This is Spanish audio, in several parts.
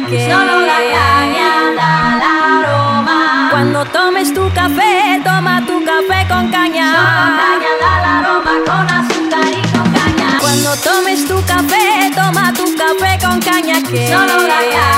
solo la caña da la aroma. Cuando tomes tu café, toma tu café con caña. Solo caña da la aroma con azúcar y con caña. Cuando tomes tu café, toma tu café con caña que solo la caña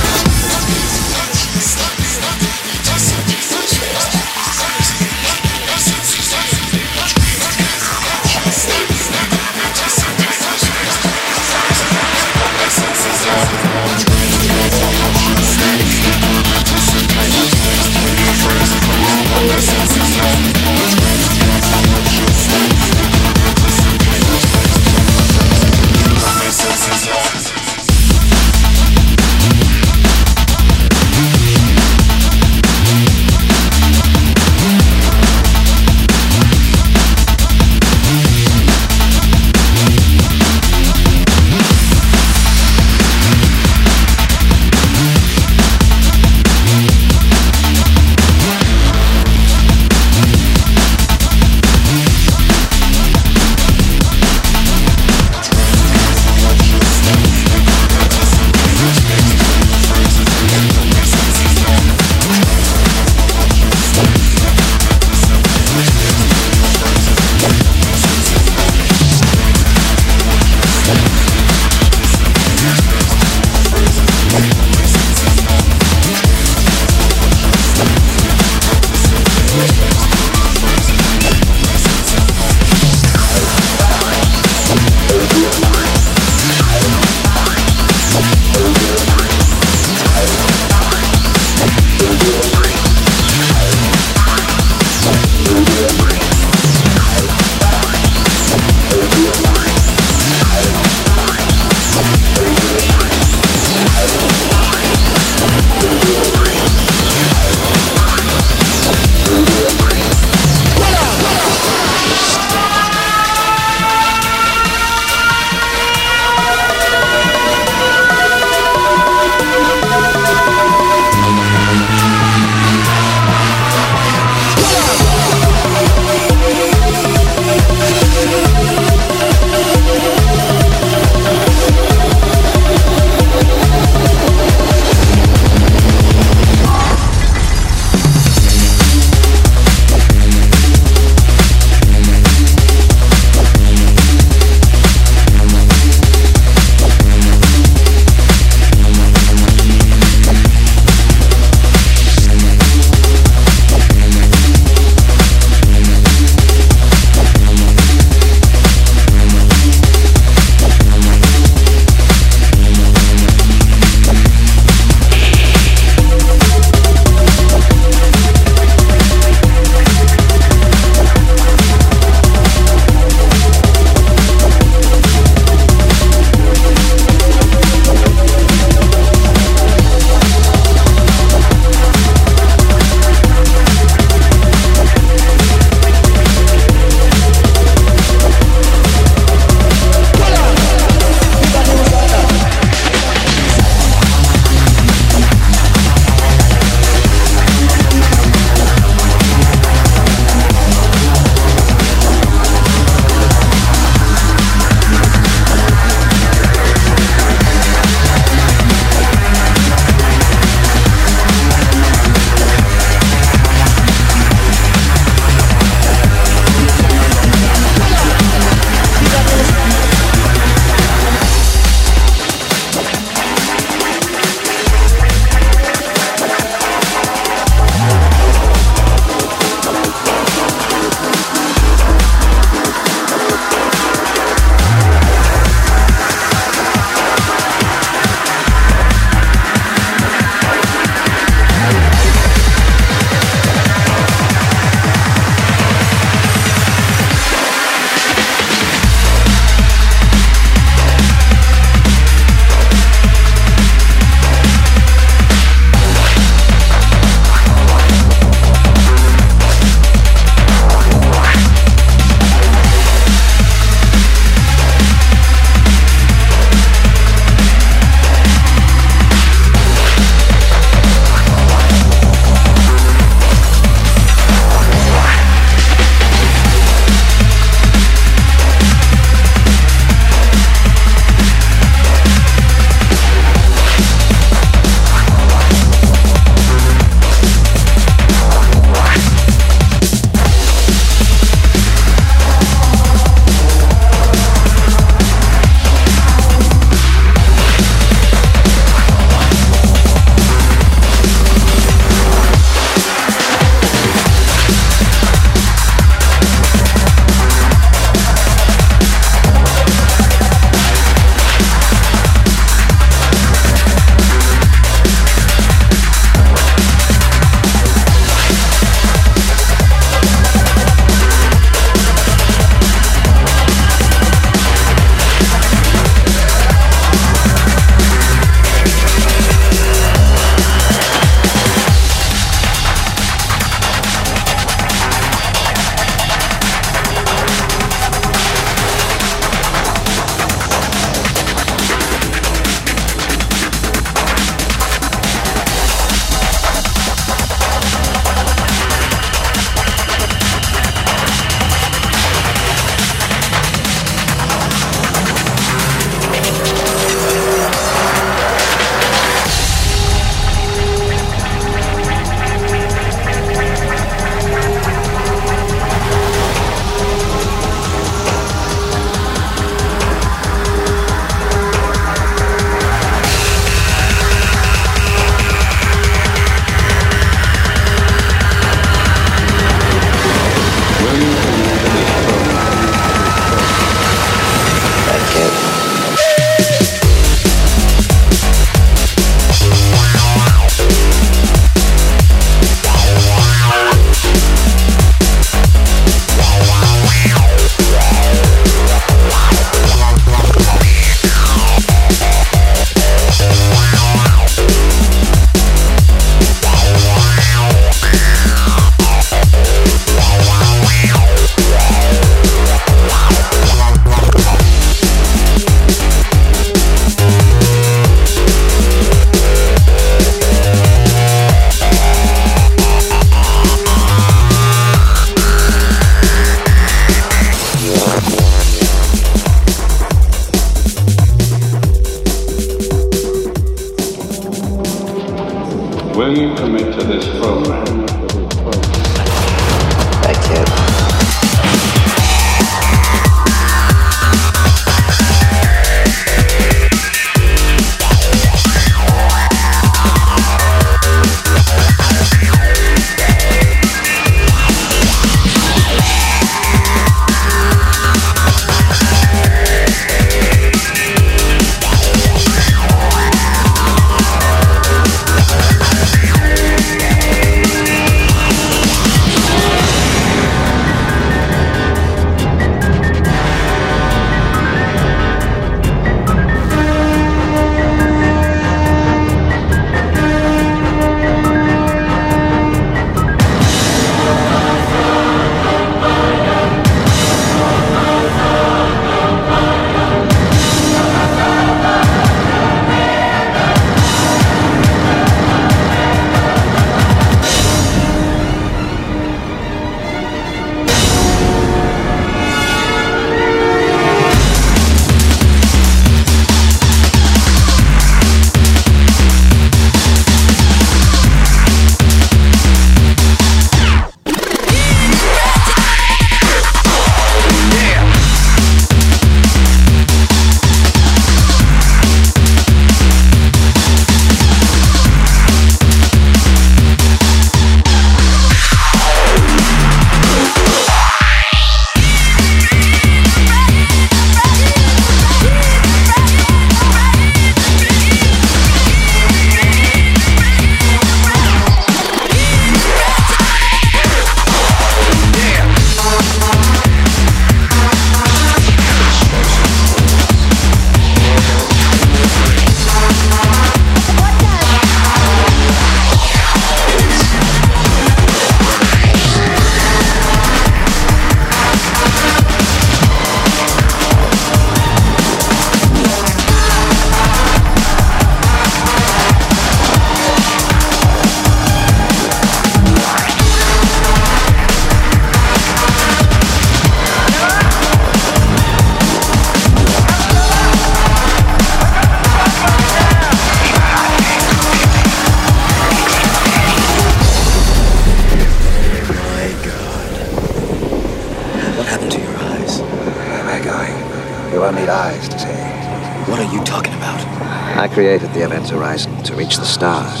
created the Event Horizon to reach the stars.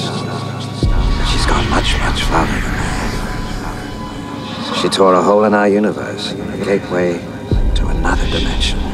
She's gone much, much farther than that. She tore a hole in our universe, a gateway to another. Dimension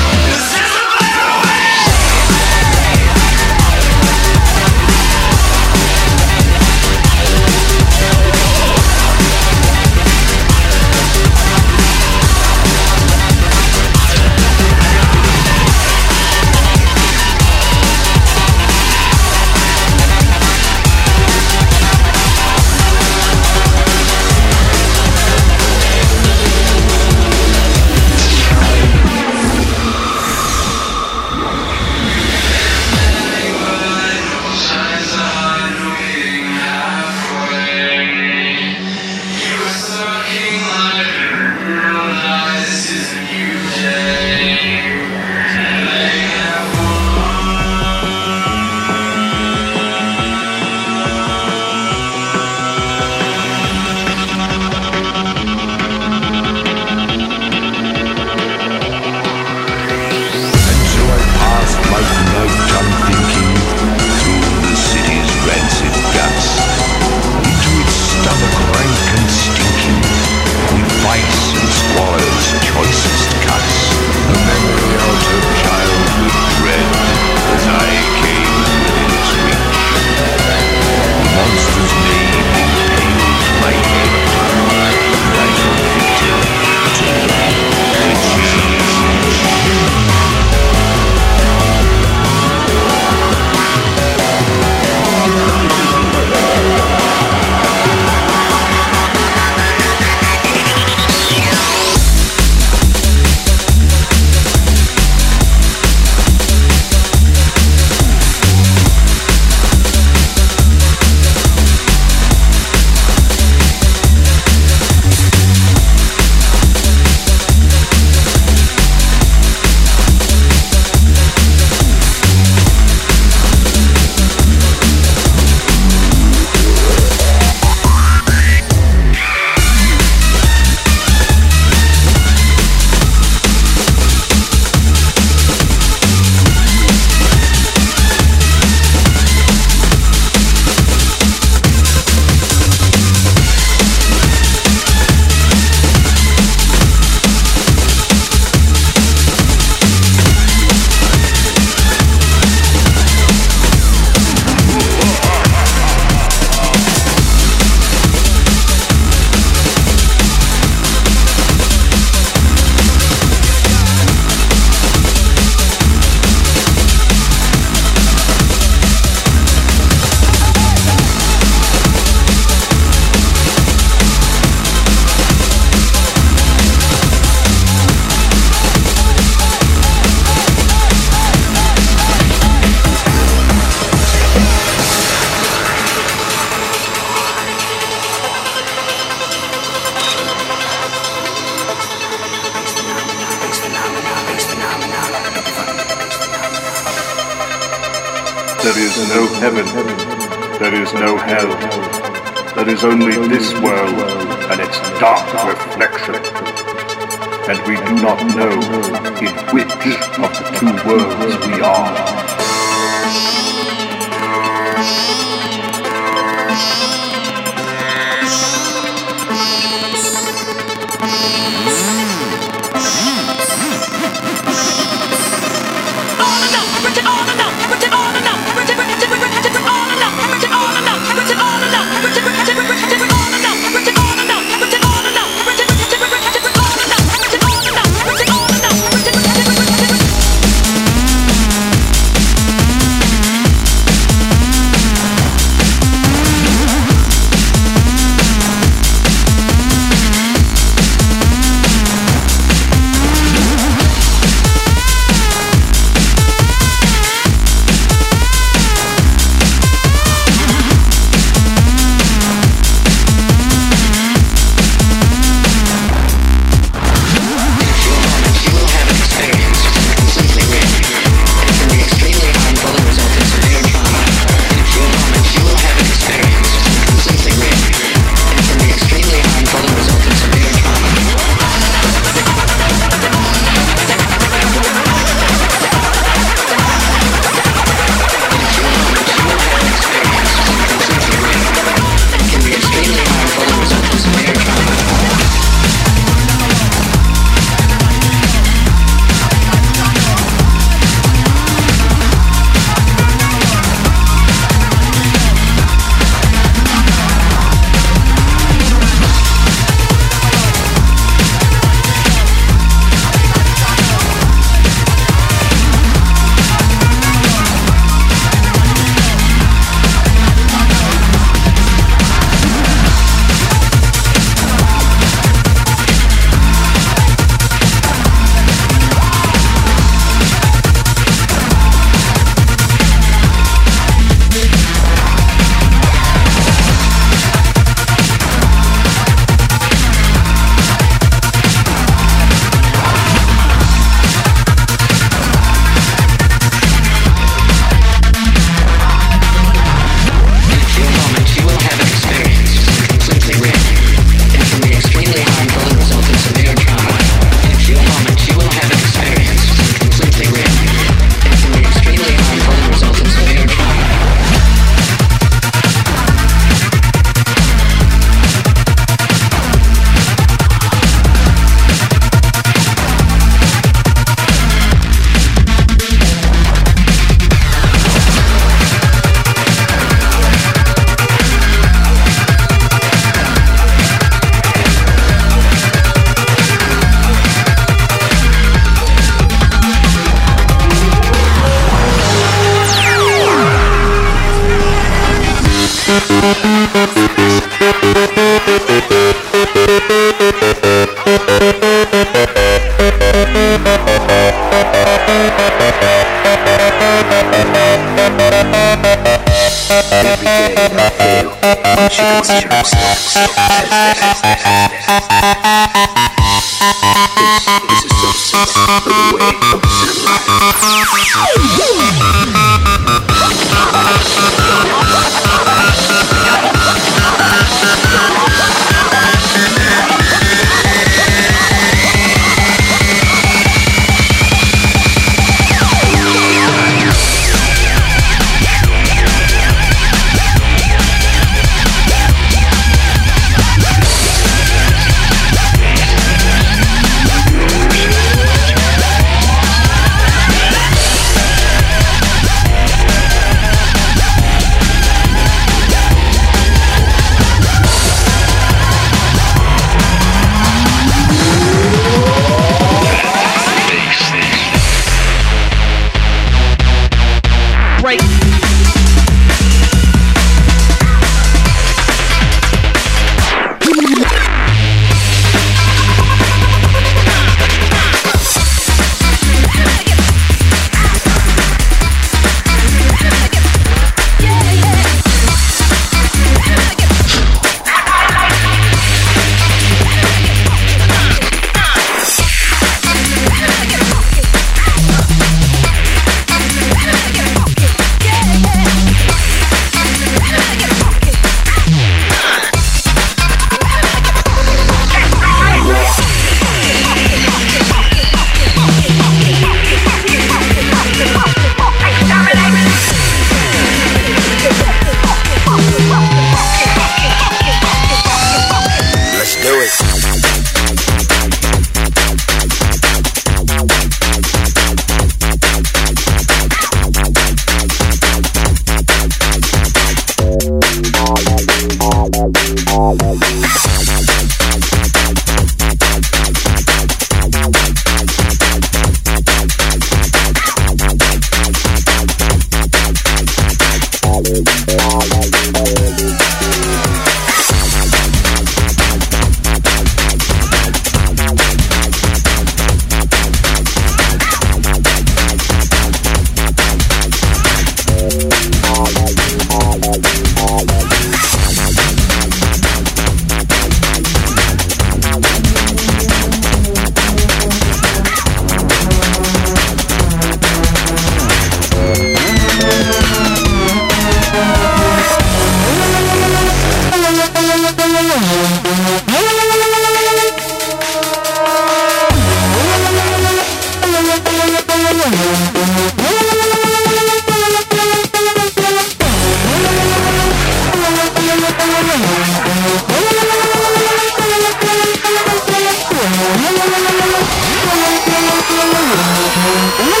Oh,